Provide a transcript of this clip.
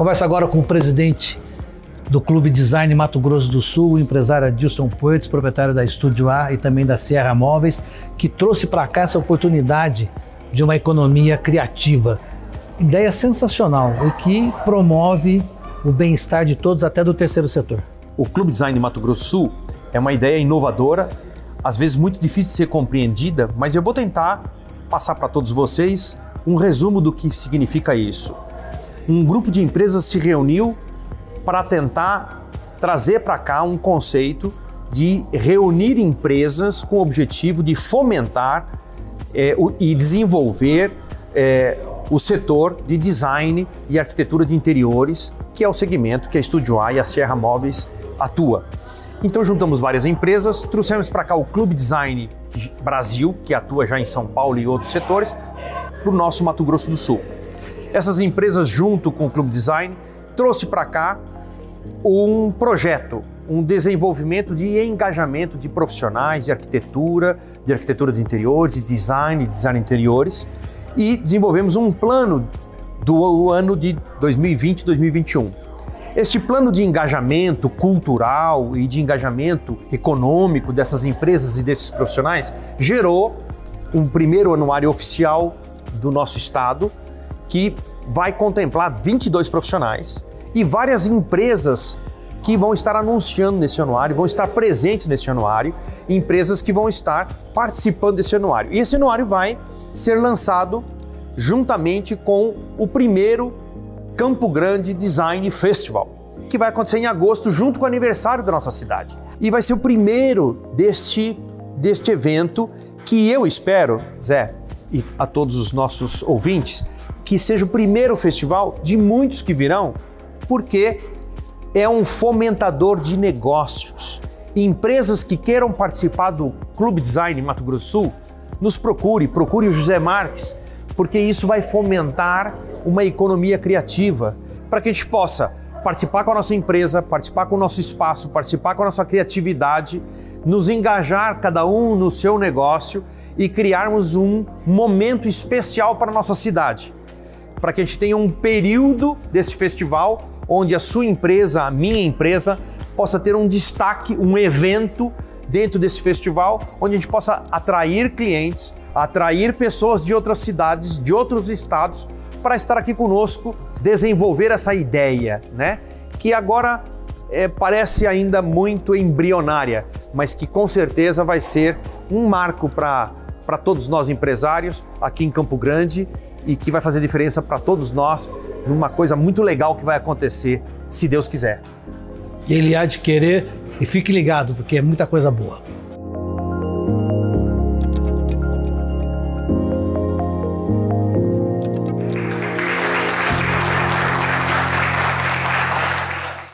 converso agora com o presidente do Clube Design Mato Grosso do Sul, o empresário Adilson Puertes, proprietário da Estúdio A e também da Sierra Móveis, que trouxe para cá essa oportunidade de uma economia criativa. Ideia sensacional e que promove o bem-estar de todos, até do terceiro setor. O Clube Design Mato Grosso do Sul é uma ideia inovadora, às vezes muito difícil de ser compreendida, mas eu vou tentar passar para todos vocês um resumo do que significa isso. Um grupo de empresas se reuniu para tentar trazer para cá um conceito de reunir empresas com o objetivo de fomentar é, o, e desenvolver é, o setor de design e arquitetura de interiores, que é o segmento que a Studio A e a Sierra Móveis atua. Então juntamos várias empresas, trouxemos para cá o Clube Design Brasil, que atua já em São Paulo e outros setores, para o nosso Mato Grosso do Sul. Essas empresas, junto com o Clube Design, trouxe para cá um projeto, um desenvolvimento de engajamento de profissionais de arquitetura, de arquitetura de interior, de design, de design interiores, e desenvolvemos um plano do ano de 2020 2021. Este plano de engajamento cultural e de engajamento econômico dessas empresas e desses profissionais gerou um primeiro anuário oficial do nosso estado que vai contemplar 22 profissionais e várias empresas que vão estar anunciando nesse anuário, vão estar presentes nesse anuário, empresas que vão estar participando desse anuário. E esse anuário vai ser lançado juntamente com o primeiro Campo Grande Design Festival, que vai acontecer em agosto, junto com o aniversário da nossa cidade. E vai ser o primeiro deste, deste evento que eu espero, Zé, e a todos os nossos ouvintes, que seja o primeiro festival de muitos que virão, porque é um fomentador de negócios. Empresas que queiram participar do Clube Design Mato Grosso Sul, nos procure, procure o José Marques, porque isso vai fomentar uma economia criativa para que a gente possa participar com a nossa empresa, participar com o nosso espaço, participar com a nossa criatividade, nos engajar cada um no seu negócio e criarmos um momento especial para a nossa cidade. Para que a gente tenha um período desse festival onde a sua empresa, a minha empresa, possa ter um destaque, um evento dentro desse festival, onde a gente possa atrair clientes, atrair pessoas de outras cidades, de outros estados, para estar aqui conosco, desenvolver essa ideia, né? Que agora é, parece ainda muito embrionária, mas que com certeza vai ser um marco para todos nós empresários aqui em Campo Grande e que vai fazer diferença para todos nós numa coisa muito legal que vai acontecer, se Deus quiser. Ele há de querer e fique ligado, porque é muita coisa boa.